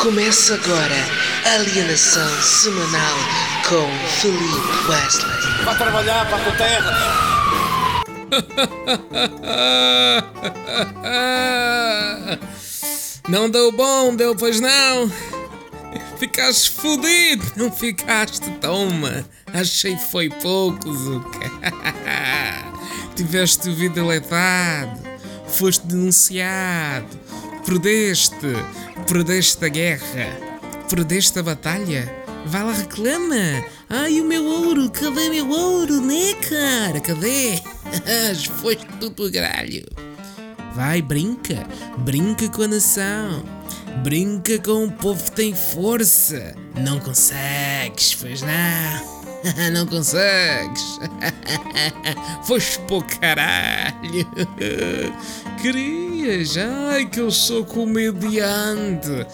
Começa agora a alienação semanal com Felipe Wesley. Vá trabalhar para a tua terra. Não deu bom, deu pois não? Ficaste fudido, não ficaste? Toma, achei que foi pouco, Zuka. Tiveste o vida letado, foste denunciado, perdeste, perdeste a guerra, perdeste a batalha. Vai lá, reclama. Ai, o meu ouro, cadê meu ouro, né, cara? Cadê? Foste tudo pro gralho. Vai, brinca, brinca com a nação. Brinca com o povo que tem força. Não consegues, pois não. Não consegues. Foste pro caralho. Querias, ai que eu sou comediante.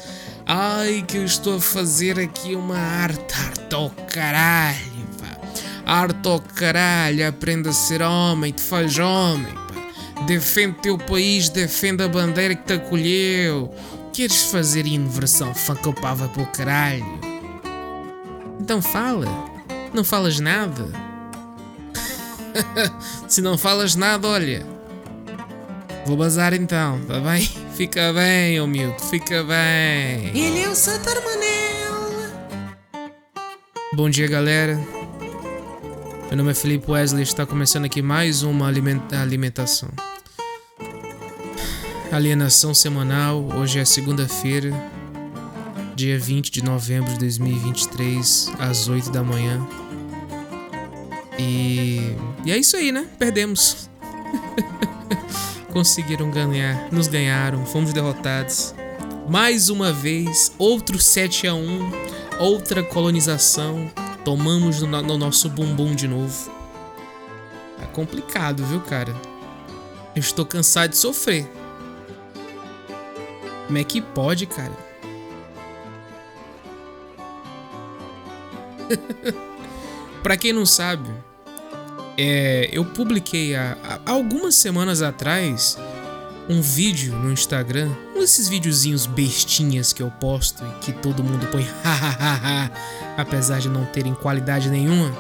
Ai que eu estou a fazer aqui uma arte, arte ao caralho, pá. Arte ao caralho, aprenda a ser homem, te faz homem, pá. Defende teu país, defende a bandeira que te acolheu. Queres fazer inversão facopava para o caralho? Então fala. Não falas nada? Se não falas nada, olha. Vou bazar então, tá bem? Fica bem, oh miúdo, fica bem. Ele é o Santar Manel. Bom dia, galera. Meu nome é Felipe Wesley está começando aqui mais uma alimenta alimentação. Alienação semanal. Hoje é segunda-feira, dia 20 de novembro de 2023, às 8 da manhã. E, e é isso aí, né? Perdemos. Conseguiram ganhar, nos ganharam, fomos derrotados. Mais uma vez, outro 7 a 1, outra colonização. Tomamos no, no nosso bumbum de novo. É complicado, viu, cara? Eu estou cansado de sofrer. Como é que pode, cara? Pra quem não sabe, é, eu publiquei há, há algumas semanas atrás um vídeo no Instagram, um desses videozinhos bestinhas que eu posto e que todo mundo põe hahaha, apesar de não terem qualidade nenhuma.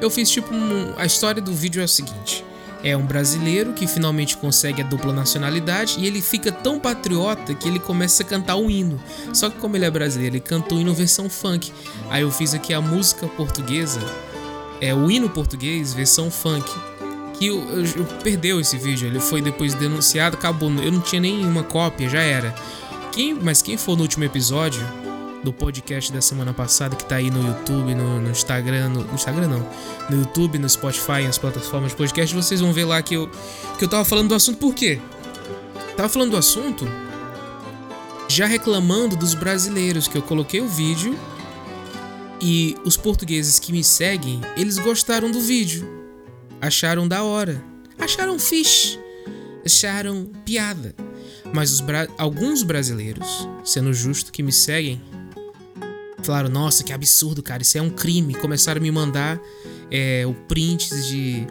Eu fiz tipo um, a história do vídeo é o seguinte: é um brasileiro que finalmente consegue a dupla nacionalidade e ele fica tão patriota que ele começa a cantar o hino. Só que como ele é brasileiro, ele cantou o hino versão funk. Aí eu fiz aqui a música portuguesa, é o hino português versão funk. Que eu, eu, eu perdeu esse vídeo, ele foi depois denunciado, acabou. Eu não tinha nenhuma cópia, já era. Quem, mas quem for no último episódio do podcast da semana passada, que tá aí no YouTube, no, no Instagram, no, no, Instagram não, no YouTube, no Spotify, nas plataformas de podcast, vocês vão ver lá que eu, que eu tava falando do assunto, por quê? Tava falando do assunto já reclamando dos brasileiros, que eu coloquei o vídeo e os portugueses que me seguem, eles gostaram do vídeo, acharam da hora, acharam fish, acharam piada. Mas os bra alguns brasileiros, sendo justo que me seguem, falaram: Nossa, que absurdo, cara, isso é um crime. Começaram a me mandar é, o prints de,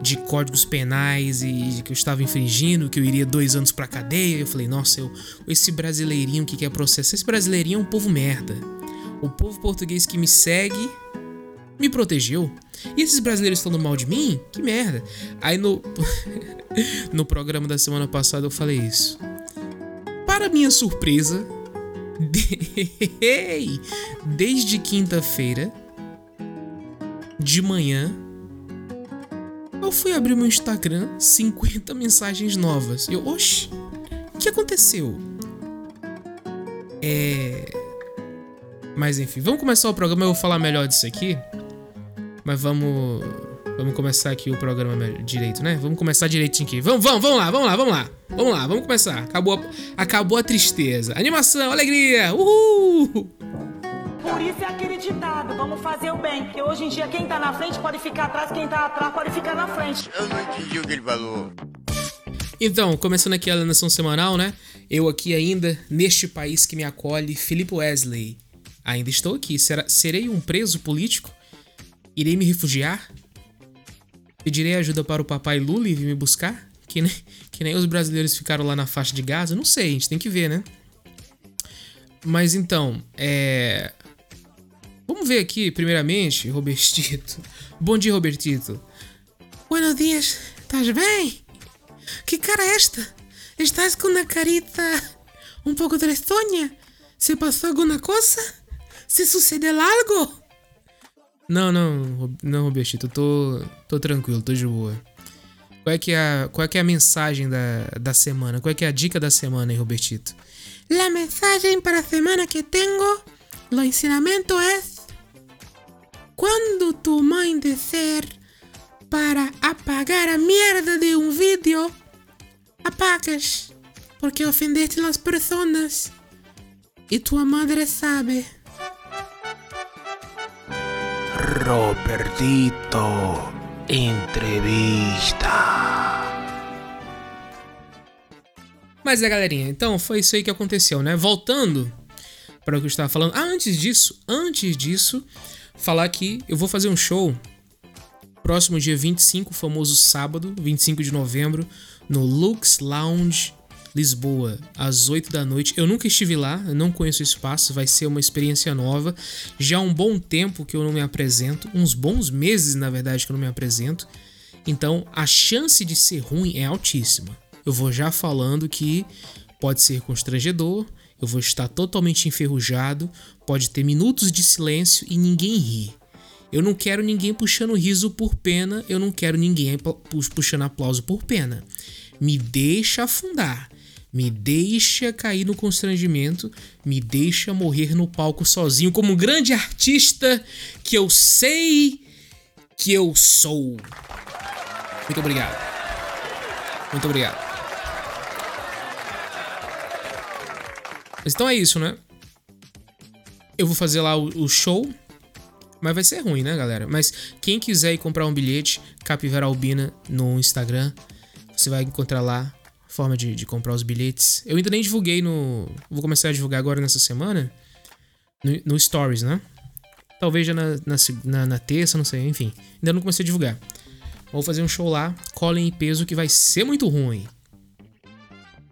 de códigos penais e que eu estava infringindo, que eu iria dois anos pra cadeia. Eu falei: Nossa, eu, esse brasileirinho que quer processar, esse brasileirinho é um povo merda. O povo português que me segue me protegeu. E esses brasileiros falando mal de mim? Que merda. Aí no, no programa da semana passada eu falei isso. Para minha surpresa, desde quinta-feira de manhã eu fui abrir meu Instagram, 50 mensagens novas. Eu, oxe, o que aconteceu? É. Mas enfim, vamos começar o programa. Eu vou falar melhor disso aqui. Mas vamos. Vamos começar aqui o programa direito, né? Vamos começar direitinho aqui. Vamos, vamos, vamos lá, vamos lá, vamos lá. Vamos lá, vamos começar. Acabou a, acabou a tristeza. Animação, alegria. Uhul! Por isso é aquele ditado, vamos fazer o bem. Porque hoje em dia quem tá na frente pode ficar atrás, quem tá atrás pode ficar na frente. Eu não entendi o que ele falou. Então, começando aqui a alienação semanal, né? Eu aqui ainda, neste país que me acolhe, Felipe Wesley. Ainda estou aqui. Será, serei um preso político? Irei me refugiar? Pedirei ajuda para o papai Lula e vir me buscar? Que nem, que nem os brasileiros ficaram lá na faixa de Gaza? Não sei, a gente tem que ver, né? Mas então, é. Vamos ver aqui, primeiramente, Robertito. Bom dia, Robertito. Buenos dias, estás bem? Que cara é esta? Estás com uma carita um pouco tristonha? Se passou alguma coisa? Se sucedeu algo? Não, não, não, Robertito, eu tô, tô tranquilo, tô de boa. Qual é que é a, qual é, que é a mensagem da, da semana? Qual é que é a dica da semana, hein, Robertito? A mensagem para a semana que tenho, o ensinamento é quando tu mãe disser para apagar a merda de um vídeo, apagas, porque ofendeste as pessoas. E tua madre sabe. Robertito, entrevista. Mas é, galerinha, então foi isso aí que aconteceu, né? Voltando para o que eu estava falando. Ah, antes disso, antes disso, falar que eu vou fazer um show próximo dia 25, famoso sábado, 25 de novembro, no Lux Lounge Lisboa, às 8 da noite. Eu nunca estive lá, não conheço o espaço, vai ser uma experiência nova. Já há um bom tempo que eu não me apresento, uns bons meses, na verdade, que eu não me apresento. Então, a chance de ser ruim é altíssima. Eu vou já falando que pode ser constrangedor, eu vou estar totalmente enferrujado, pode ter minutos de silêncio e ninguém ri. Eu não quero ninguém puxando riso por pena, eu não quero ninguém puxando aplauso por pena. Me deixa afundar, me deixa cair no constrangimento, me deixa morrer no palco sozinho como um grande artista que eu sei que eu sou. Muito obrigado. Muito obrigado. Então é isso, né? Eu vou fazer lá o, o show. Mas vai ser ruim, né, galera? Mas quem quiser ir comprar um bilhete, Capivara Albina no Instagram, você vai encontrar lá forma de, de, comprar os bilhetes. Eu ainda nem divulguei no. Vou começar a divulgar agora nessa semana. No, no Stories, né? Talvez já na, na, na, na, terça, não sei, enfim. Ainda não comecei a divulgar. Vou fazer um show lá, colhem em peso, que vai ser muito ruim.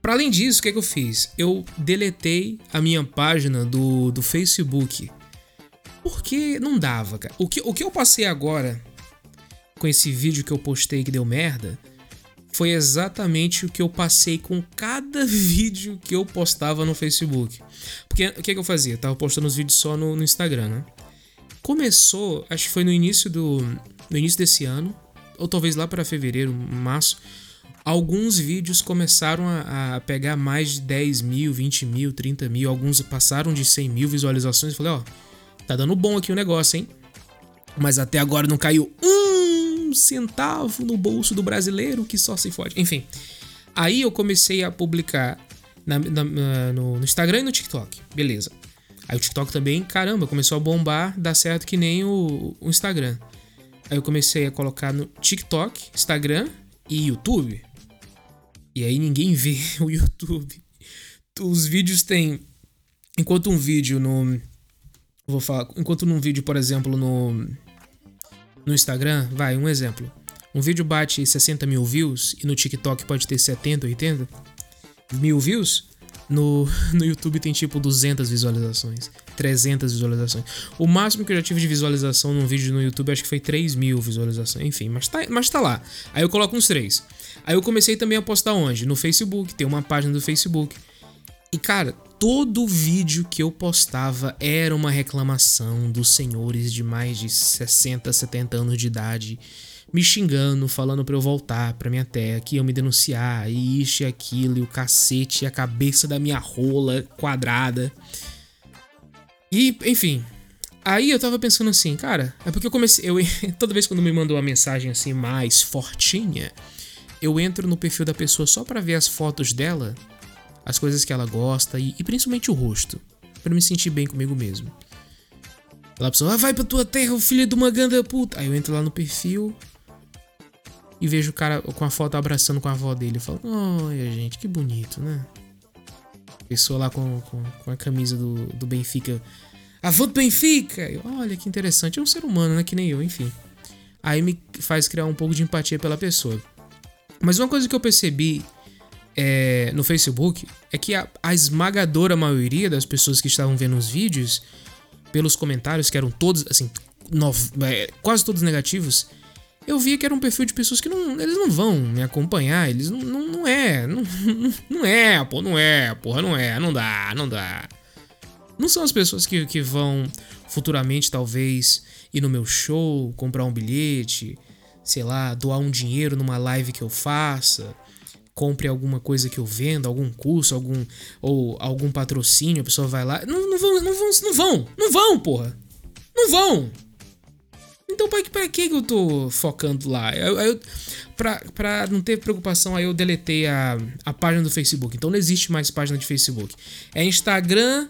Para além disso, o que, é que eu fiz? Eu deletei a minha página do, do Facebook. Porque não dava, cara. O que, o que eu passei agora com esse vídeo que eu postei que deu merda foi exatamente o que eu passei com cada vídeo que eu postava no Facebook. Porque o que, é que eu fazia? Eu tava postando os vídeos só no, no Instagram, né? Começou, acho que foi no início do. No início desse ano, ou talvez lá para fevereiro, março alguns vídeos começaram a, a, pegar mais de 10 mil, 20 mil, 30 mil, alguns passaram de 100 mil visualizações. Eu falei, ó, tá dando bom aqui o negócio, hein? Mas até agora não caiu um centavo no bolso do brasileiro que só se fode. Enfim, aí eu comecei a publicar na, na, no, no Instagram e no TikTok. Beleza. Aí o TikTok também, caramba, começou a bombar, dá certo que nem o, o Instagram. Aí eu comecei a colocar no TikTok, Instagram e YouTube. E aí ninguém vê o YouTube. Os vídeos têm. Enquanto um vídeo no. Vou falar. Enquanto num vídeo, por exemplo, no. No Instagram, vai, um exemplo. Um vídeo bate 60 mil views e no TikTok pode ter 70, 80 mil views. No, no YouTube tem tipo 200 visualizações, 300 visualizações. O máximo que eu já tive de visualização num vídeo no YouTube acho que foi 3 mil visualizações. Enfim, mas tá, mas tá lá. Aí eu coloco uns 3. Aí eu comecei também a postar onde? No Facebook, tem uma página do Facebook. E cara, todo vídeo que eu postava era uma reclamação dos senhores de mais de 60, 70 anos de idade me xingando, falando para eu voltar pra minha terra, que iam me denunciar, e isso e aquilo, e o cacete, e a cabeça da minha rola quadrada. E, enfim. Aí eu tava pensando assim, cara, é porque eu comecei. Eu, toda vez quando me mandou uma mensagem assim mais fortinha, eu entro no perfil da pessoa só para ver as fotos dela, as coisas que ela gosta e, e principalmente o rosto, para me sentir bem comigo mesmo. Ela pessoa, ah, vai pra tua terra, filho de uma ganda puta. Aí eu entro lá no perfil e vejo o cara com a foto abraçando com a avó dele. Eu falo, olha gente, que bonito, né? Pessoa lá com, com, com a camisa do, do Benfica. Avô do Benfica! Eu, olha que interessante. É um ser humano, né? Que nem eu, enfim. Aí me faz criar um pouco de empatia pela pessoa. Mas uma coisa que eu percebi é, no Facebook é que a, a esmagadora maioria das pessoas que estavam vendo os vídeos, pelos comentários, que eram todos, assim, é, quase todos negativos, eu via que era um perfil de pessoas que não, eles não vão me acompanhar, eles não, não, não é, não, não é, pô, não é, porra, não é, não dá, não dá. Não são as pessoas que, que vão futuramente, talvez, ir no meu show, comprar um bilhete, sei lá, doar um dinheiro numa live que eu faça, compre alguma coisa que eu venda, algum curso, algum ou algum patrocínio, a pessoa vai lá. Não, não vão, não vão, não vão, não vão, porra. Não vão. Então pra, que- pra que eu tô focando lá? Eu, eu, pra, pra não ter preocupação, aí eu deletei a, a página do Facebook. Então não existe mais página de Facebook. É Instagram,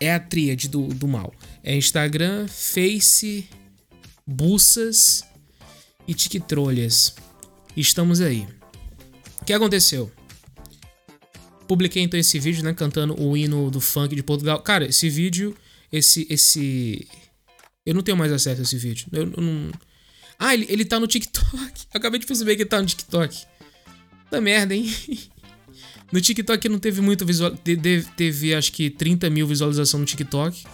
é a tríade do, do mal. É Instagram, Face, Buças e TikTrolhas. Estamos aí. Que aconteceu? Publiquei então esse vídeo, né, cantando o hino do funk de Portugal. Cara, esse vídeo, esse esse eu não tenho mais acesso a esse vídeo. Eu, eu não Ah, ele, ele tá no TikTok. Eu acabei de perceber que ele tá no TikTok. Da merda, hein? No TikTok não teve muito visual. Teve acho que 30 mil visualizações no TikTok.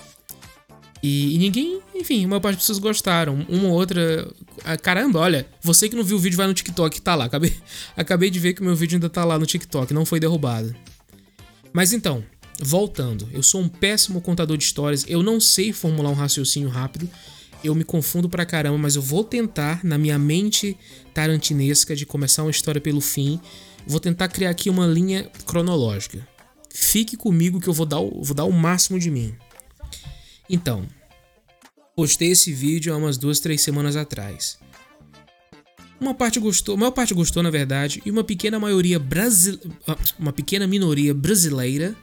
E, e ninguém, enfim, uma parte das pessoas gostaram. Uma ou outra. Ah, Caramba, olha, você que não viu o vídeo vai no TikTok, tá lá. Acabei, acabei de ver que o meu vídeo ainda tá lá no TikTok, não foi derrubado. Mas então, voltando, eu sou um péssimo contador de histórias, eu não sei formular um raciocínio rápido, eu me confundo pra caramba, mas eu vou tentar, na minha mente tarantinesca, de começar uma história pelo fim, vou tentar criar aqui uma linha cronológica. Fique comigo que eu vou dar o, vou dar o máximo de mim. Então, postei esse vídeo há umas duas, três semanas atrás. Uma parte gostou, a maior parte gostou, na verdade, e uma pequena maioria ah, uma pequena minoria brasileira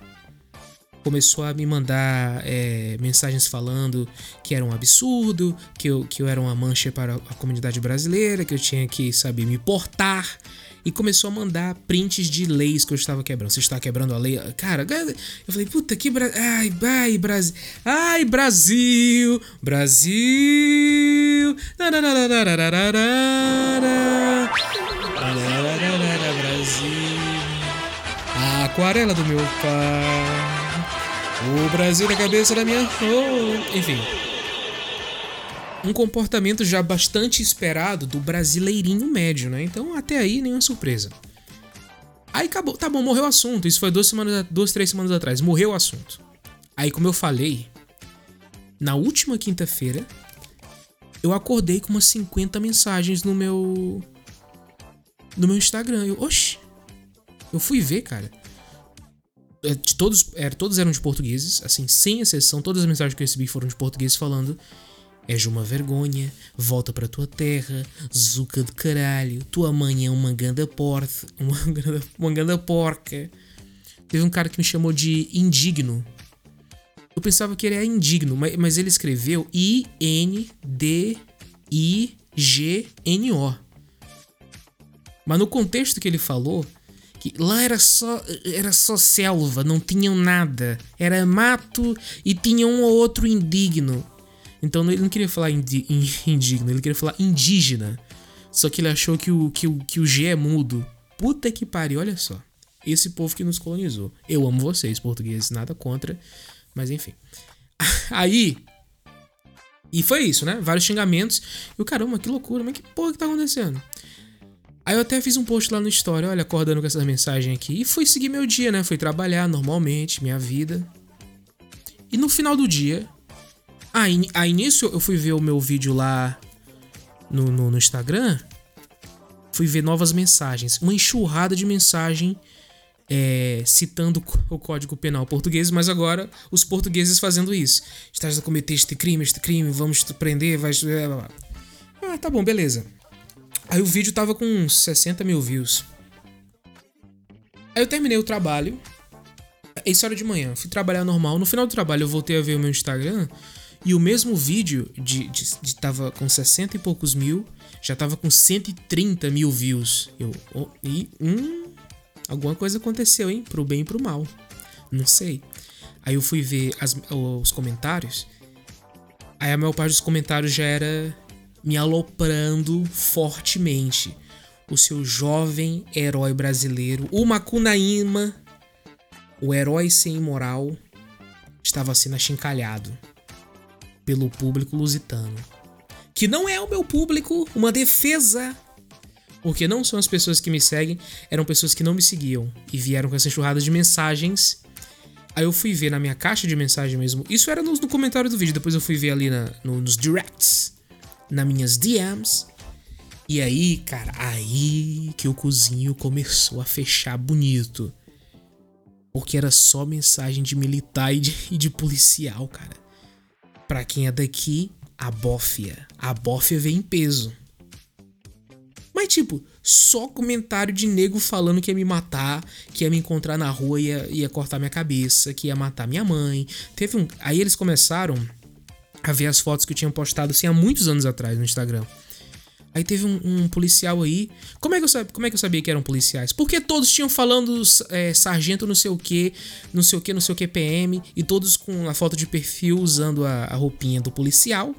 começou a me mandar é, mensagens falando que era um absurdo, que eu, que eu era uma mancha para a comunidade brasileira, que eu tinha que saber me portar. E começou a mandar prints de leis que eu estava quebrando. Você está quebrando a lei? Cara, eu falei, puta que. Bra... Ai, ai, Brasil. Ai, Brasil! Brasil! Brasil! A aquarela do meu pai. O Brasil na cabeça da minha. Oh, enfim. Um comportamento já bastante esperado do brasileirinho médio, né? Então até aí nenhuma surpresa. Aí acabou. Tá bom, morreu o assunto. Isso foi duas semanas, duas, três semanas atrás. Morreu o assunto. Aí, como eu falei, na última quinta-feira, eu acordei com umas 50 mensagens no meu. No meu Instagram. Eu, oxi. Eu fui ver, cara. É, De todos, era, todos eram de portugueses, assim, sem exceção, todas as mensagens que eu recebi foram de portugueses falando. És uma vergonha, volta pra tua terra, zuca de caralho, tua mãe é uma ganda porta, uma ganda, uma ganda porca. Teve um cara que me chamou de indigno. Eu pensava que ele era indigno, mas, mas ele escreveu I-N-D-I-G-N-O. Mas no contexto que ele falou, que lá era só era só selva, não tinham nada, era mato e tinha um ou outro indigno. Então ele não queria falar indi in- indigno, ele queria falar indígena. Só que ele achou que o, que, o, que o G é mudo. Puta que pariu, olha só. Esse povo que nos colonizou. Eu amo vocês, portugueses, nada contra. Mas enfim. Aí. E foi isso, né? Vários xingamentos. E o caramba, que loucura, mas que porra que tá acontecendo? Aí eu até fiz um post lá no Story, olha, acordando com essas mensagens aqui. E fui seguir meu dia, né? Fui trabalhar normalmente, minha vida. E no final do dia. Aí, aí nisso eu fui ver o meu vídeo lá no, no, no Instagram. Fui ver novas mensagens. Uma enxurrada de mensagem é, citando o Código Penal português, mas agora os portugueses fazendo isso. Estás a cometer este crime, este crime, vamos te prender, vai. Ah, tá bom, beleza. Aí o vídeo tava com uns 60 mil views. Aí eu terminei o trabalho. Isso era de manhã, fui trabalhar normal. No final do trabalho eu voltei a ver o meu Instagram. E o mesmo vídeo de, de, de tava com 60 e poucos mil, já tava com 130 mil views. Eu, oh, e hum, alguma coisa aconteceu, hein? Pro bem e pro mal. Não sei. Aí eu fui ver as- os comentários. Aí a maior parte dos comentários já era me aloprando fortemente. o seu jovem herói brasileiro, o Macunaíma, o herói sem moral, estava sendo achincalhado pelo público lusitano. Que não é o meu público, uma defesa. Porque não são as pessoas que me seguem, eram pessoas que não me seguiam e vieram com essa enxurrada de mensagens. Aí eu fui ver na minha caixa de mensagem mesmo. Isso era no, no comentário do vídeo, depois eu fui ver ali na, no, nos directs, nas minhas DMs. E aí, cara, aí que o cozinho começou a fechar bonito. Porque era só mensagem de militar e de, e de policial, cara. Pra quem é daqui, a bófia. A bófia vem em peso. Mas, tipo, só comentário de nego falando que ia me matar, que ia me encontrar na rua e ia, ia cortar minha cabeça, que ia matar minha mãe. Teve um. Aí eles começaram a ver as fotos que eu tinha postado assim há muitos anos atrás no Instagram. Aí teve um, um, policial aí. Como é, que eu sabia, como é que eu sabia que eram policiais? Porque todos tinham falando é, sargento não sei o que, não sei o que, não sei o que PM, e todos com a foto de perfil usando a, a roupinha do policial.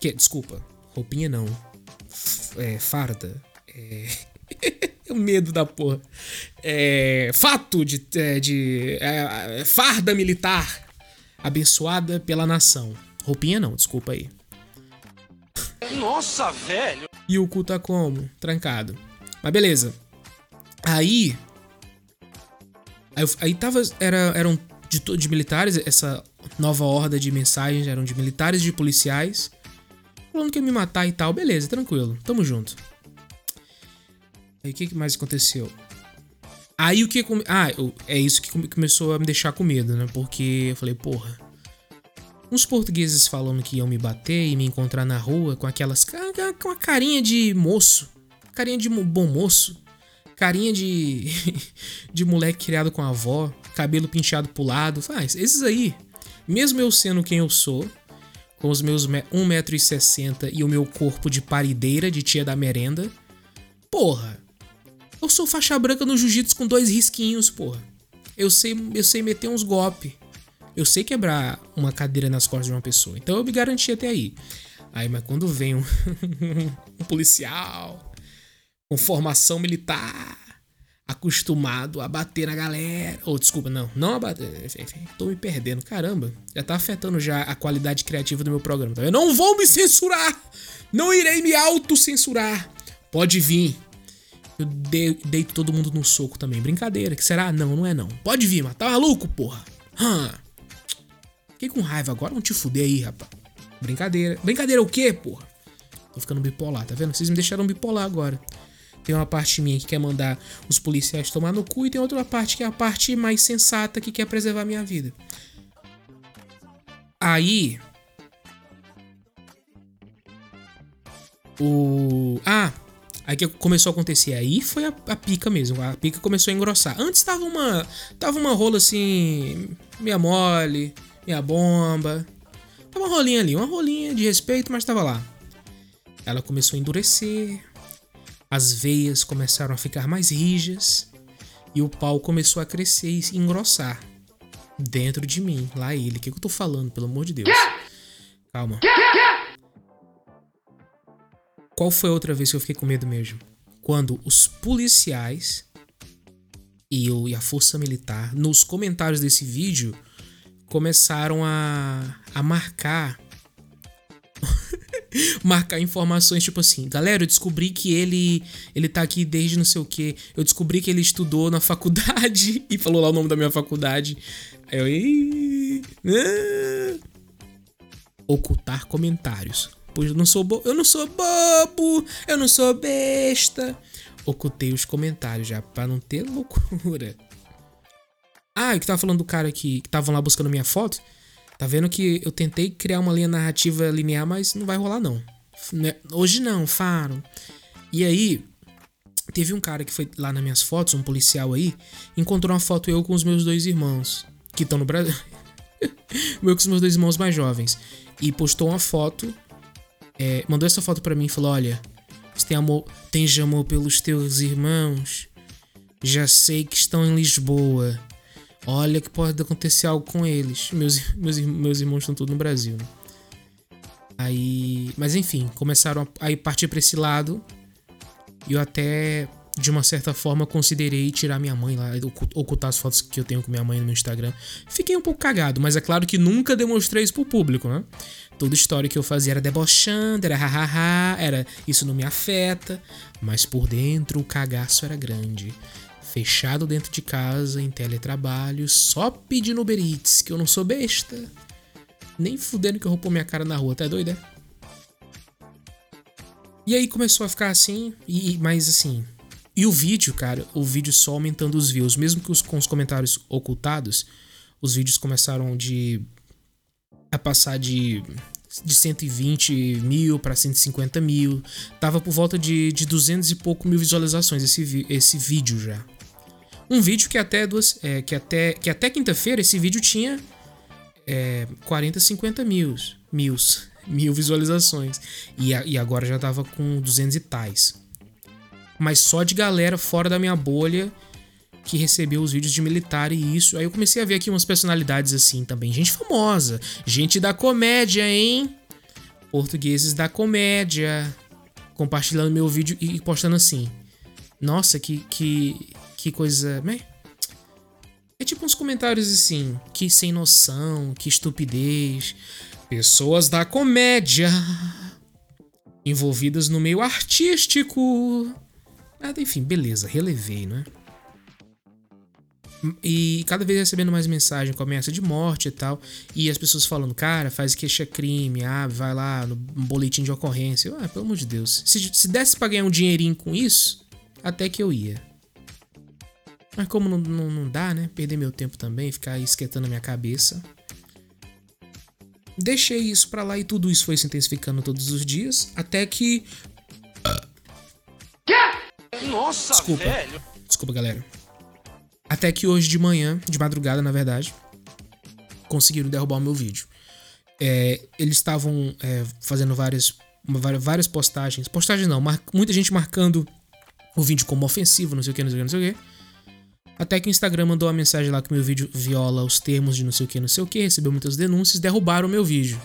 Que, desculpa, roupinha não. F é, farda. É. o medo da porra. É, fato de, é, de é, farda militar abençoada pela nação. Roupinha não, desculpa aí. Nossa, velho! E o cu tá como? Trancado. Mas beleza. Aí. Aí, aí tava. Era, eram de, de militares, essa nova horda de mensagens eram de militares e de policiais. Falando que ia me matar e tal. Beleza, tranquilo. Tamo junto. Aí o que mais aconteceu? Aí o que. Ah, é isso que começou a me deixar com medo, né? Porque eu falei, porra uns portugueses falando que iam me bater e me encontrar na rua com aquelas. com a carinha de moço. Carinha de bom moço. Carinha de. de moleque criado com a avó. Cabelo pinchado pro lado. Faz, esses aí. Mesmo eu sendo quem eu sou, com os meus 1,60m e o meu corpo de parideira de tia da merenda. Porra, eu sou faixa branca no jiu-jitsu com dois risquinhos, porra. Eu sei, eu sei meter uns golpes. Eu sei quebrar uma cadeira nas costas de uma pessoa, então eu me garanti até aí. Aí, mas quando vem um, um policial com formação militar, acostumado a bater na galera. Ou, oh, desculpa, não, não a bater. Tô me perdendo, caramba. Já tá afetando já a qualidade criativa do meu programa. Tá? Eu não vou me censurar! Não irei me autocensurar. Pode vir. Eu deito todo mundo no soco também. Brincadeira, que será? Não, não é não. Pode vir, mas tá maluco, porra? Hum. Fiquei com raiva agora, não te fuder aí, rapaz. Brincadeira. Brincadeira o quê, porra? Tô ficando bipolar, tá vendo? Vocês me deixaram bipolar agora. Tem uma parte minha que quer mandar os policiais tomar no cu e tem outra parte que é a parte mais sensata que quer preservar minha vida. Aí. O. Ah! Aí que começou a acontecer. Aí foi a, a, pica mesmo. A pica começou a engrossar. Antes tava uma. Tava uma rola assim. meia mole minha bomba. Tava uma rolinha ali, uma rolinha de respeito, mas tava lá. Ela começou a endurecer, as veias começaram a ficar mais rijas e o pau começou a crescer e engrossar dentro de mim. Lá ele, o que, que eu tô falando, pelo amor de Deus? Calma. Qual foi a outra vez que eu fiquei com medo mesmo? Quando os policiais e, eu, e a força militar, nos comentários desse vídeo, começaram a, a marcar marcar informações tipo assim, galera, eu descobri que ele ele tá aqui desde não sei o que, eu descobri que ele estudou na faculdade e falou lá o nome da minha faculdade. Aí eu ah. ocultar comentários. Pois eu não sou bo eu não sou bobo, eu não sou besta. Ocultei os comentários já para não ter loucura. Ah, que tava falando do cara que estavam lá buscando minha foto. Tá vendo que eu tentei criar uma linha narrativa linear, mas não vai rolar não. Né, hoje não, Faro. E aí, teve um cara que foi lá nas minhas fotos, um policial aí, encontrou uma foto eu com os meus dois irmãos, que estão no Brasil. eu com os meus dois irmãos mais jovens. E postou uma foto, é, mandou essa foto para mim e falou: Olha, você tem amor, tens amor pelos teus irmãos? Já sei que estão em Lisboa olha que pode acontecer algo com eles. Meus, meus, meus irmãos estão todos no Brasil. Né? Aí, mas enfim, começaram a, a partir para esse lado. E eu até, de uma certa forma, considerei tirar minha mãe lá, ocu- ocultar as fotos que eu tenho com minha mãe no meu Instagram. Fiquei um pouco cagado, mas é claro que nunca demonstrei isso pro público, né? Toda história que eu fazia era debochando, era hahaha, era isso não me afeta, mas por dentro o cagaço era grande. Fechado dentro de casa, em teletrabalho, só pedindo Uber Eats, que eu não sou besta. Nem fudendo que eu vou pôr minha cara na rua, tá doido, é? E aí começou a ficar assim, e mas assim. E o vídeo, cara, o vídeo só aumentando os views, mesmo que os, com os comentários ocultados, os vídeos começaram de. a passar de. de 120 mil pra 150 mil. Tava por volta de, de 200 e pouco mil visualizações esse, esse vídeo já. Um vídeo que até duas. é, que até, que até quinta-feira esse vídeo tinha é, 40, 50 mil, mil, mil visualizações. E, a- e agora já tava com 200 e tais. Mas só de galera fora da minha bolha que recebeu os vídeos de militar e isso. Aí eu comecei a ver aqui umas personalidades assim também. Gente famosa, gente da comédia, hein? Portugueses da comédia. Compartilhando meu vídeo e postando assim. Nossa, que, que, que coisa. né? É tipo uns comentários assim, que sem noção, que estupidez. Pessoas da comédia envolvidas no meio artístico. Nada, enfim, beleza, relevei, né? E cada vez recebendo mais mensagem com de morte e tal. E as pessoas falando, cara, faz queixa-crime, ah, vai lá no boletim de ocorrência. Ah, pelo amor de Deus. Se, se desse pra ganhar um dinheirinho com isso, até que eu ia. Mas como não, não, não dá, né? Perder meu tempo também, ficar esquentando a minha cabeça. Deixei isso pra lá e tudo isso foi se intensificando todos os dias. Até que. Nossa, Desculpa. velho. Desculpa, galera. Até que hoje de manhã, de madrugada, na verdade, conseguiram derrubar o meu vídeo. É, eles estavam é, fazendo várias, várias, postagens. Postagens não, muita gente marcando o vídeo como ofensivo, não sei o que, não sei o que, não sei o que. Até que o Instagram mandou uma mensagem lá que meu vídeo viola os termos de não sei o que, não sei o que, recebeu muitas denúncias, derrubaram o meu vídeo.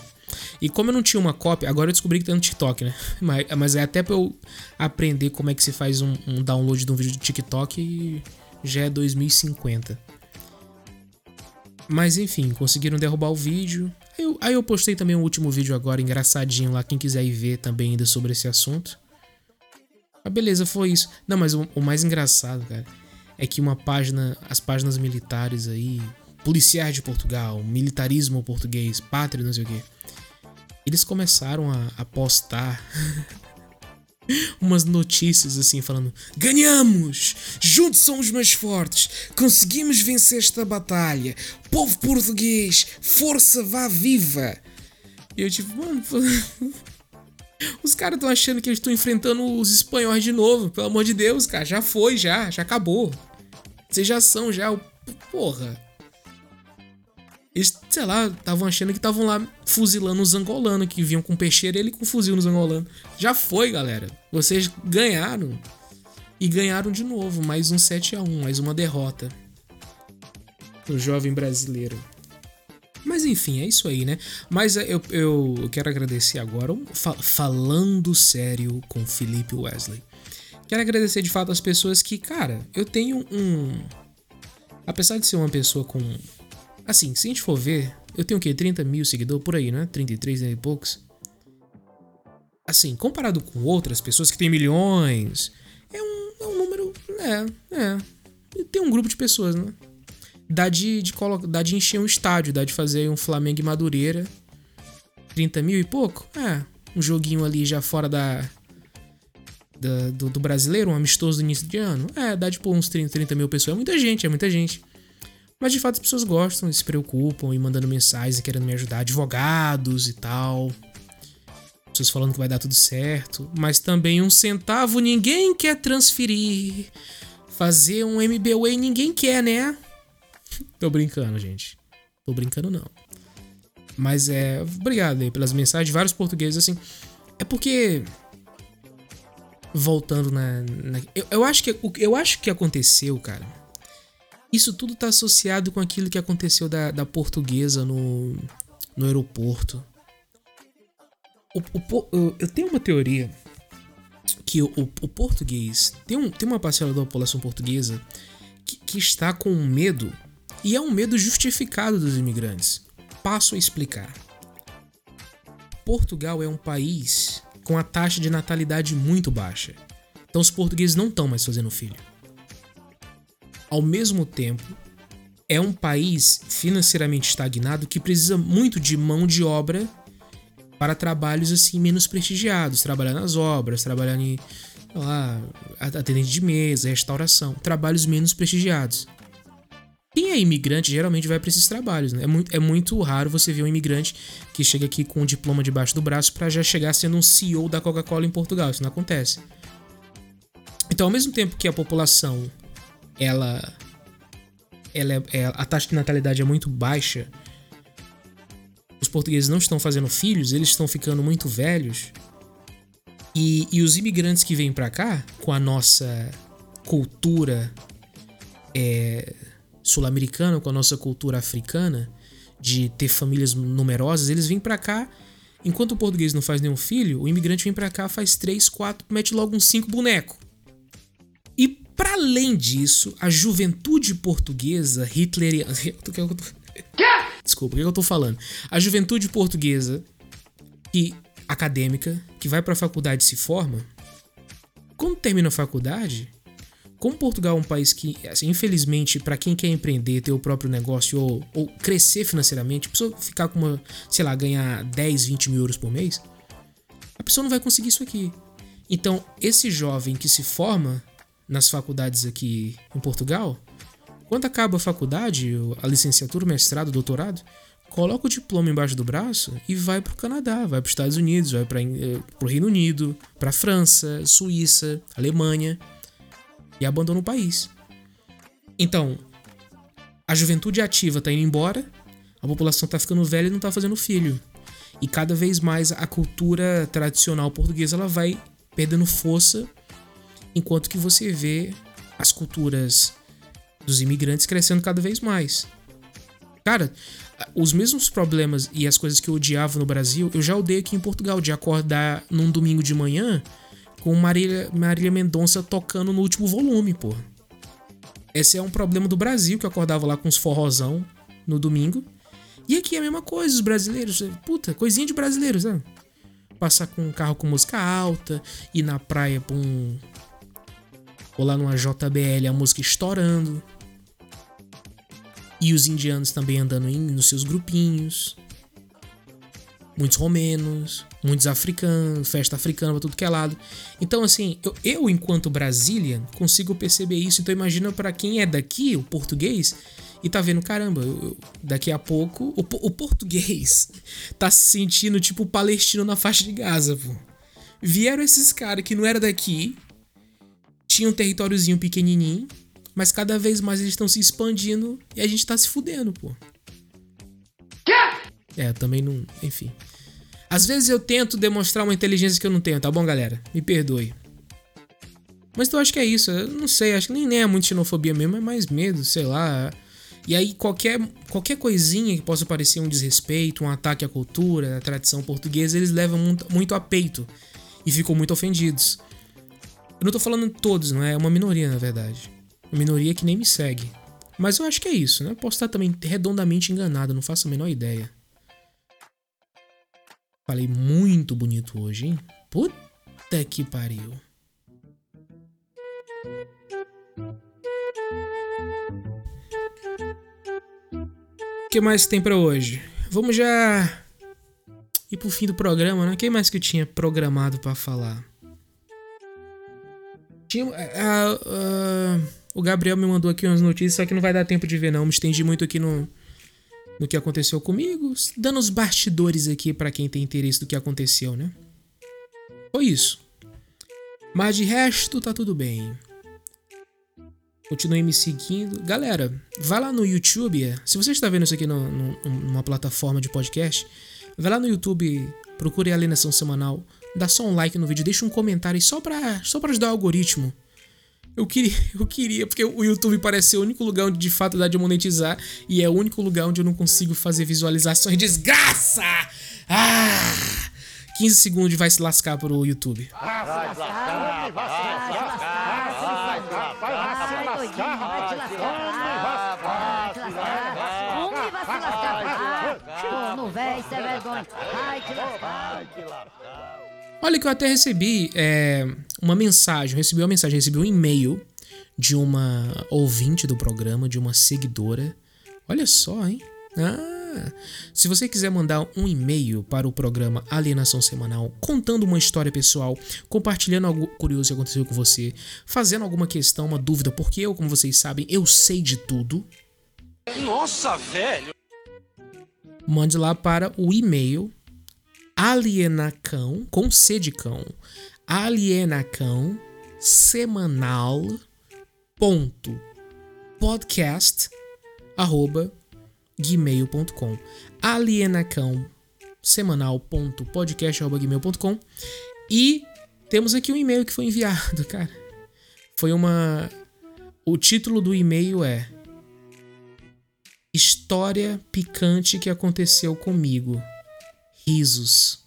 E como eu não tinha uma cópia, agora eu descobri que tá no TikTok, né? Mas, mas é até pra eu aprender como é que se faz um, um download de um vídeo de TikTok e já é 2050. Mas enfim, conseguiram derrubar o vídeo. Aí eu, aí eu postei também um último vídeo agora, engraçadinho lá, quem quiser ir ver também ainda sobre esse assunto. Ah, beleza, foi isso. Não, mas o, o mais engraçado, cara, é que uma página, as páginas militares aí, policiais de Portugal, militarismo português, pátria, não sei o quê. Eles começaram a, a postar umas notícias assim, falando: Ganhamos! Juntos somos mais fortes! Conseguimos vencer esta batalha! Povo português, força vá viva! E eu, tipo, mano. Os caras estão achando que eles estão enfrentando os espanhóis de novo. Pelo amor de Deus, cara. Já foi, já. Já acabou. Vocês já são, já. Porra. Eles, sei lá, estavam achando que estavam lá fuzilando os angolanos, que vinham com peixeira ele com fuzil nos angolanos. Já foi, galera. Vocês ganharam. E ganharam de novo. Mais um 7 a 1 mais uma derrota. O jovem brasileiro. Mas enfim, é isso aí, né? Mas é, eu, eu, quero agradecer agora, fa- falando sério com Felipe Wesley. Quero agradecer de fato as pessoas que, cara, eu tenho um. Apesar de ser uma pessoa com. Assim, se a gente for ver, eu tenho o quê? 30 mil seguidores por aí, né? 33 e poucos. Assim, comparado com outras pessoas que têm milhões, é um, é um número. É, é. Tem um grupo de pessoas, né? Dá de, de, colo- dá de encher um estádio, dá de fazer um Flamengo e Madureira. 30 mil e pouco? É. Um joguinho ali já fora da. Da- do, do brasileiro, um amistoso do início de ano. É, dá tipo uns 30, 30 mil pessoas. É muita gente, é muita gente. Mas de fato as pessoas gostam, se preocupam e mandando mensagens e querendo me ajudar. Advogados e tal. Pessoas falando que vai dar tudo certo. Mas também um centavo ninguém quer transferir. Fazer um MBWay ninguém quer, né? Tô brincando, gente. Tô brincando, não. Mas é. Obrigado aí pelas mensagens. Vários portugueses, assim. É porque. Voltando na. na- eu, eu acho que, eu acho que aconteceu, cara. Isso tudo tá associado com aquilo que aconteceu da, da portuguesa no, no aeroporto. O- o eu, tenho uma teoria que o, o- o português tem, um, tem uma parcela da população portuguesa que, que está com medo, e é um medo justificado dos imigrantes. Passo a explicar. Portugal é um país com a taxa de natalidade muito baixa. Então os portugueses não estão mais fazendo filho. Ao mesmo tempo, é um país financeiramente estagnado que precisa muito de mão de obra para trabalhos assim menos prestigiados, trabalhar nas obras, trabalhar em lá, atendente de mesa, restauração, trabalhos menos prestigiados. Quem é imigrante geralmente vai para esses trabalhos, né? É muito, é muito raro você ver um imigrante que chega aqui com um diploma debaixo do braço para já chegar sendo um CEO da Coca-Cola em Portugal. Isso não acontece. Então, ao mesmo tempo que a população ela ela é, é- a taxa de natalidade é muito baixa, os portugueses não estão fazendo filhos, eles estão ficando muito velhos. E, e os imigrantes que vêm pra cá, com a nossa cultura é, sul-americana, com a nossa cultura africana, de ter famílias numerosas, eles vêm pra cá. Enquanto o português não faz nenhum filho, o imigrante vem pra cá, faz três, quatro, mete logo uns cinco bonecos. E para além disso, a juventude portuguesa hitleriana. Desculpa, o que eu tô falando? A juventude portuguesa que acadêmica que vai para a faculdade e se forma, quando termina a faculdade, como Portugal é um país que, assim, infelizmente, para quem quer empreender, ter o próprio negócio ou, ou crescer financeiramente, a pessoa ficar com uma, sei lá, ganhar 10, 20 mil euros por mês, a pessoa não vai conseguir isso aqui. Então, esse jovem que se forma nas faculdades aqui em Portugal, quando acaba a faculdade, a licenciatura, o mestrado, o doutorado, coloca o diploma embaixo do braço e vai para o Canadá, vai para os Estados Unidos, vai para o Reino Unido, para França, Suíça, Alemanha e abandona o país. Então, a juventude ativa está indo embora, a população está ficando velha e não está fazendo filho. E cada vez mais a cultura tradicional portuguesa ela vai perdendo força, enquanto que você vê as culturas dos imigrantes crescendo cada vez mais. Cara, os mesmos problemas e as coisas que eu odiava no Brasil, eu já odeio aqui em Portugal, de acordar num domingo de manhã com Marília, Marília Mendonça tocando no último volume, pô. Esse é um problema do Brasil, que eu acordava lá com os forrozão no domingo. E aqui é a mesma coisa, os brasileiros, puta, coisinha de brasileiros, né? Passar com um carro com música alta, ir na praia pra um. Ou lá numa JBL, a música estourando. E os indianos também andando em, nos seus grupinhos. Muitos romenos, muitos africanos, festa africana pra tudo que é lado. Então, assim, eu, eu enquanto Brasília, consigo perceber isso. Então, imagina para quem é daqui, o português, e tá vendo, caramba, eu- daqui a pouco o, o português tá se sentindo tipo palestino na faixa de Gaza, pô. Vieram esses caras que não era daqui, tinha um territóriozinho pequenininho, mas cada vez mais eles estão se expandindo e a gente tá se fudendo, pô. É, também não. Enfim. Às vezes eu tento demonstrar uma inteligência que eu não tenho, tá bom, galera? Me perdoe. Mas eu acho que é isso. Eu não sei, acho que nem, nem é muito xenofobia mesmo, é mais medo, sei lá. E aí qualquer, qualquer coisinha que possa parecer um desrespeito, um ataque à cultura, à tradição portuguesa, eles levam muito, muito a peito e ficam muito ofendidos. Eu não tô falando todos, não é? É uma minoria, na verdade. Uma minoria que nem me segue. Mas eu acho que é isso, né? Eu posso estar também redondamente enganado, não faço a menor ideia. Falei muito bonito hoje, hein? Puta que pariu. O que mais tem pra hoje? Vamos já ir pro fim do programa, né? Quem mais que eu tinha programado pra falar? Tinha, ah, ah, o Gabriel me mandou aqui umas notícias, só que não vai dar tempo de ver não. Me estendi muito aqui no, no que aconteceu comigo, dando os bastidores aqui pra quem tem interesse do que aconteceu, né? Foi isso. Mas de resto, tá tudo bem. Continue me seguindo. Galera, vai lá no YouTube. é, Se você está vendo isso aqui no- no- numa plataforma de podcast, vai lá no YouTube, procure a alienação semanal, dá só um like no vídeo, deixa um comentário só pra, só pra ajudar o algoritmo. Eu queria, eu queria, porque o YouTube parece ser o único lugar onde de fato dá de monetizar e é o único lugar onde eu não consigo fazer visualizações. Desgraça! Ah! 15 segundos e vai se lascar pro YouTube. Vai se lascar, vai se lascar, vai, doidinho, vai te lascar, vai te lascar, homem vai se lascar, vai, no véi, cê é vergonha, vai te lascar. Olha que eu até recebi é, uma mensagem, recebi uma mensagem, recebi um e-mail de uma ouvinte do programa, de uma seguidora. Olha só, hein? Ah, se você quiser mandar um e-mail para o programa Alienação Semanal, contando uma história pessoal, compartilhando algo curioso que aconteceu com você, fazendo alguma questão, uma dúvida, porque eu, como vocês sabem, eu sei de tudo. Nossa, velho! Mande lá para o e-mail alienacão, com C de cão, alienacão semanal ponto podcast arroba gmail.com alienacão semanal ponto podcast arroba gmail.com e temos aqui um e-mail que foi enviado, cara. Foi uma o título do e-mail é História picante que aconteceu comigo. Risos.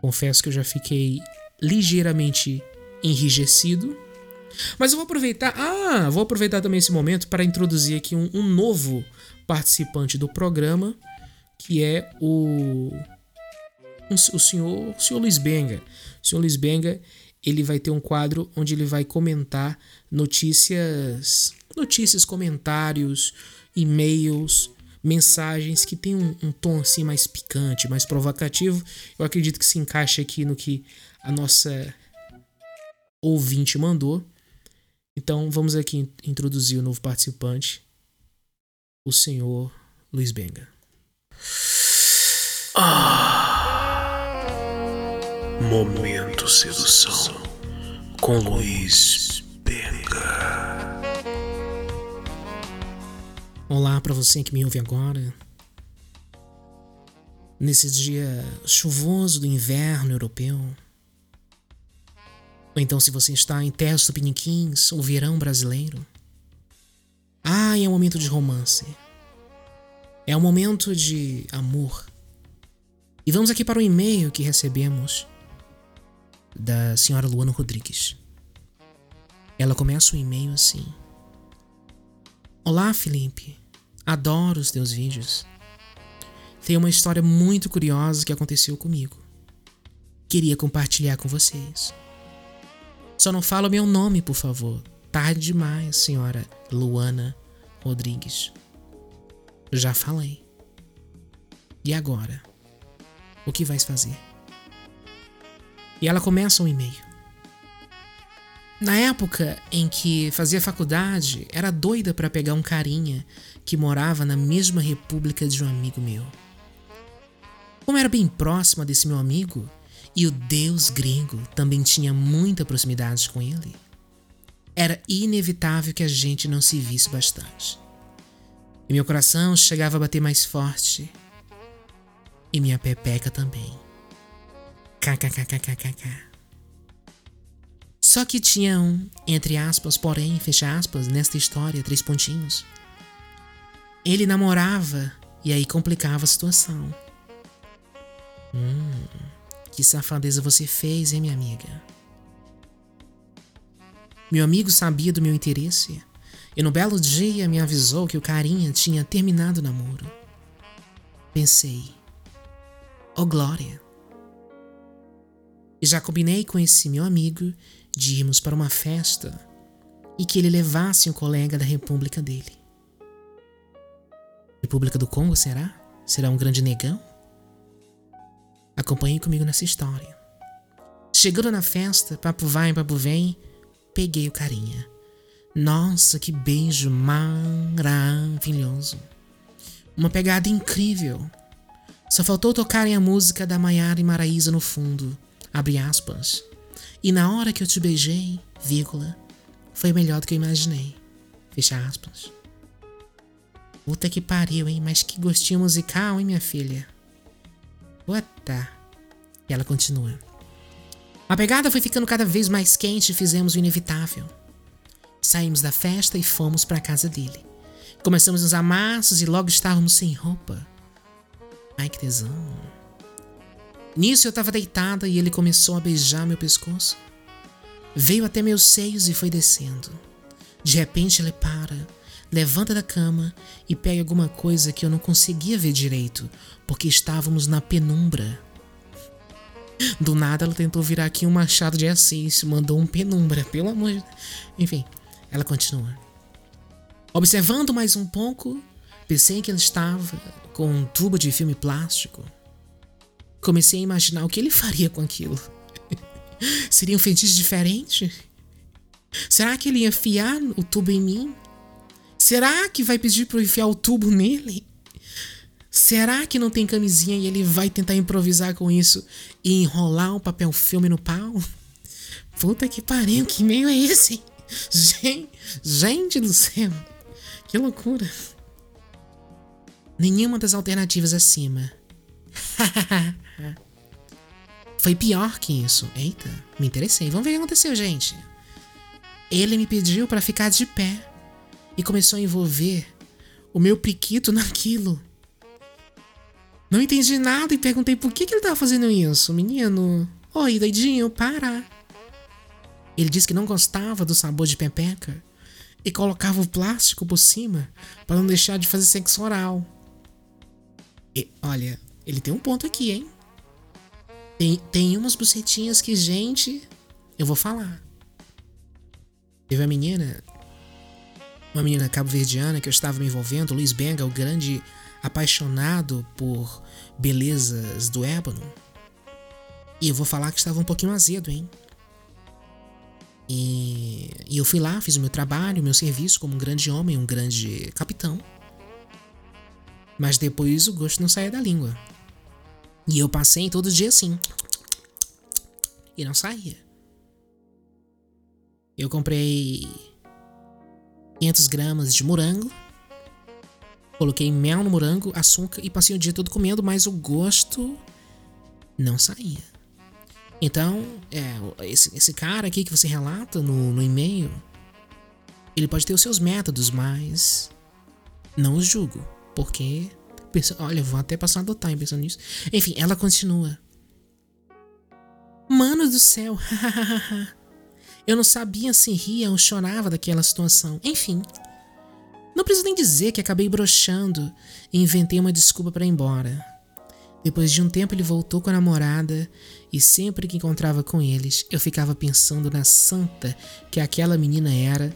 Confesso que eu já fiquei ligeiramente enrijecido. Mas eu vou aproveitar. Ah, vou aproveitar também esse momento para introduzir aqui um, um novo participante do programa, que é o. Um, o senhor, o senhor Luiz Benga. O senhor Luiz Benga ele vai ter um quadro onde ele vai comentar notícias, notícias, comentários, e-mails, mensagens que tem um, um, tom assim mais picante, mais provocativo. Eu acredito que se encaixa aqui no que a nossa ouvinte mandou. Então vamos aqui introduzir o novo participante, o senhor Luiz Benga. Ah, momento sedução com Luiz Benga. Olá para você que me ouve agora. Nesse dia chuvoso do inverno europeu. Ou então se você está em terras tupiniquins, o verão brasileiro. Ah, é um momento de romance. É um momento de amor. E vamos aqui para o e-mail que recebemos da senhora Luana Rodrigues. Ela começa o e-mail assim: Olá, Felipe. Adoro os teus vídeos. Tem uma história muito curiosa que aconteceu comigo. Queria compartilhar com vocês. Só não fala meu nome, por favor. Tarde demais, senhora Luana Rodrigues. Já falei. E agora? O que vais fazer? E ela começa um e-mail. Na época em que fazia faculdade, era doida para pegar um carinha que morava na mesma república de um amigo meu. Como era bem próxima desse meu amigo, e o deus gringo também tinha muita proximidade com ele, era inevitável que a gente não se visse bastante. E meu coração chegava a bater mais forte. E minha pepeca também. KKKKKK. Só que tinha um, entre aspas, porém, fecha aspas, nesta história, três pontinhos. Ele namorava e aí complicava a situação. Hum, que safadeza você fez, hein, minha amiga? Meu amigo sabia do meu interesse e no belo dia me avisou que o carinha tinha terminado o namoro. Pensei, oh glória! E já combinei com esse meu amigo de irmos para uma festa e que ele levasse um colega da república dele. República do Congo, será? Será um grande negão? Acompanhe comigo nessa história. Chegando na festa, papo vai, papo vem, peguei o carinha. Nossa, que beijo maravilhoso. Uma pegada incrível. Só faltou tocarem a música da Maiara e Maraísa no fundo. Abre aspas. E na hora que eu te beijei, vírgula, foi melhor do que eu imaginei. Fecha aspas. Puta que pariu, hein? Mas que gostinho musical, hein, minha filha? Puta. E ela continua. A pegada foi ficando cada vez mais quente e fizemos o inevitável. Saímos da festa e fomos para a casa dele. Começamos nos amassos e logo estávamos sem roupa. Ai que tesão. Nisso eu tava deitada e ele começou a beijar meu pescoço. Veio até meus seios e foi descendo. De repente ele para, levanta da cama e pega alguma coisa que eu não conseguia ver direito, porque estávamos na penumbra. Do nada ela tentou virar aqui um machado de Assis, mandou um penumbra, pelo amor de Enfim, ela continua. Observando mais um pouco, pensei que ele estava com um tubo de filme plástico. Comecei a imaginar o que ele faria com aquilo. Seria um feitiço diferente? Será que ele ia enfiar o tubo em mim? Será que vai pedir para eu enfiar o tubo nele? Será que não tem camisinha e ele vai tentar improvisar com isso e enrolar um papel filme no pau? Puta que pariu, que meio é esse? Gente, gente do céu, que loucura. Nenhuma das alternativas acima. Foi pior que isso. Eita, me interessei. Vamos ver o que aconteceu, gente. Ele me pediu para ficar de pé e começou a envolver o meu priquito naquilo. Não entendi nada e perguntei por que, que ele tava fazendo isso. Menino, oi, doidinho, para. Ele disse que não gostava do sabor de pepeca e colocava o plástico por cima para não deixar de fazer sexo oral. E, olha, ele tem um ponto aqui, hein? Tem, tem umas bucetinhas que, gente, eu vou falar. Teve a menina, uma menina cabo-verdiana que eu estava me envolvendo, Luiz Benga, o grande apaixonado por belezas do ébano. E eu vou falar que estava um pouquinho azedo, hein? E, e eu fui lá, fiz o meu trabalho, o meu serviço como um grande homem, um grande capitão. Mas depois o gosto não saía da língua. E eu passei todo dia assim. E não saía. Eu comprei 500 gramas de morango. Coloquei mel no morango, açúcar e passei o dia todo comendo, mas o gosto não saía. Então, é, esse, esse cara aqui que você relata no, no e-mail, ele pode ter os seus métodos, mas não os julgo. Porque. Pensa, olha, vou até passar a adotar pensando nisso. Enfim, ela continua. Mano do céu. Eu não sabia se ria ou chorava daquela situação. Enfim. Não preciso nem dizer que acabei broxando e inventei uma desculpa para ir embora. Depois de um tempo ele voltou com a namorada e sempre que encontrava com eles, eu ficava pensando na santa que aquela menina era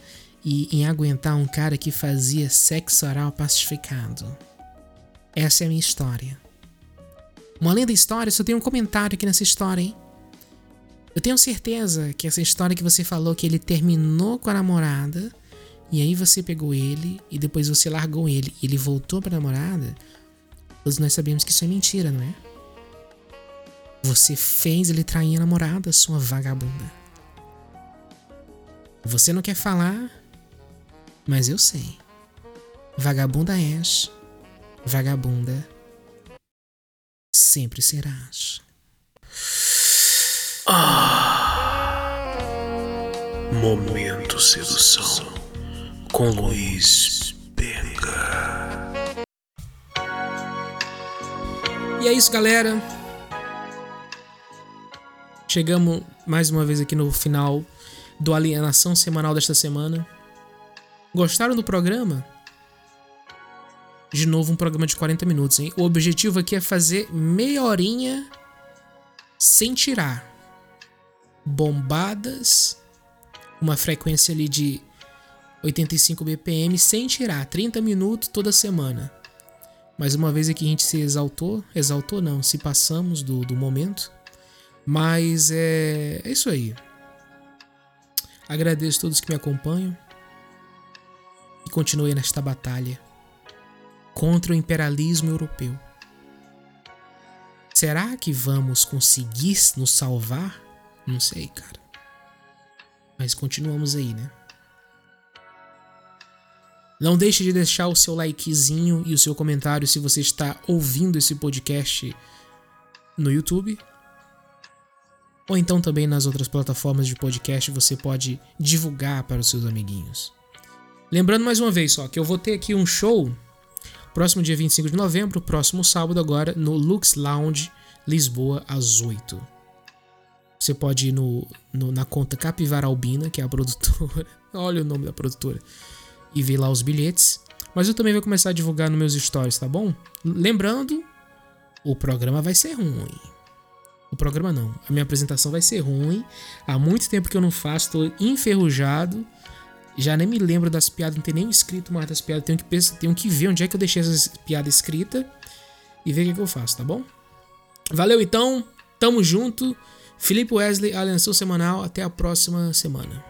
e em aguentar um cara que fazia sexo oral pacificado. Essa é a minha história. Uma linda história, só tem um comentário aqui nessa história, hein? Eu tenho certeza que essa história que você falou que ele terminou com a namorada e aí você pegou ele e depois você largou ele e ele voltou pra namorada, todos nós sabemos que isso é mentira, não é? Você fez ele trair a namorada, sua vagabunda. Você não quer falar, mas eu sei. Vagabunda és, vagabunda sempre serás. Momento Sedução com Luiz Benga. E é isso, galera. Chegamos mais uma vez aqui no final do Alienação Semanal desta semana. Gostaram do programa? De novo, um programa de 40 minutos, hein? O objetivo aqui é fazer meia horinha sem tirar. Bombadas, uma frequência ali de 85 BPM sem tirar, 30 minutos toda semana. Mais uma vez aqui a gente se exaltou, exaltou não, se passamos do, do momento. Mas é, é isso aí. Agradeço a todos que me acompanham e continue nesta batalha contra o imperialismo europeu. Será que vamos conseguir nos salvar? Não sei, cara. Mas continuamos aí, né? Não deixe de deixar o seu likezinho e o seu comentário se você está ouvindo esse podcast no YouTube. Ou então também nas outras plataformas de podcast você pode divulgar para os seus amiguinhos. Lembrando mais uma vez só que eu vou ter aqui um show próximo dia 25 de novembro, próximo sábado agora, no Lux Lounge Lisboa, às 8. Você pode ir no, no- na conta Capivara Albina, que é a produtora. Olha o nome da produtora. E ver lá os bilhetes. Mas eu também vou começar a divulgar nos meus stories, tá bom? Lembrando, o programa vai ser ruim. O programa não. A minha apresentação vai ser ruim. Há muito tempo que eu não faço, tô enferrujado. Já nem me lembro das piadas, não tem nem escrito mais das piadas. Tenho que, pensar, tenho que ver onde é que eu deixei essas piadas escritas e ver o que, que eu faço, tá bom? Valeu então, tamo junto. Felipe Wesley, Alianção Semanal. Até a próxima semana.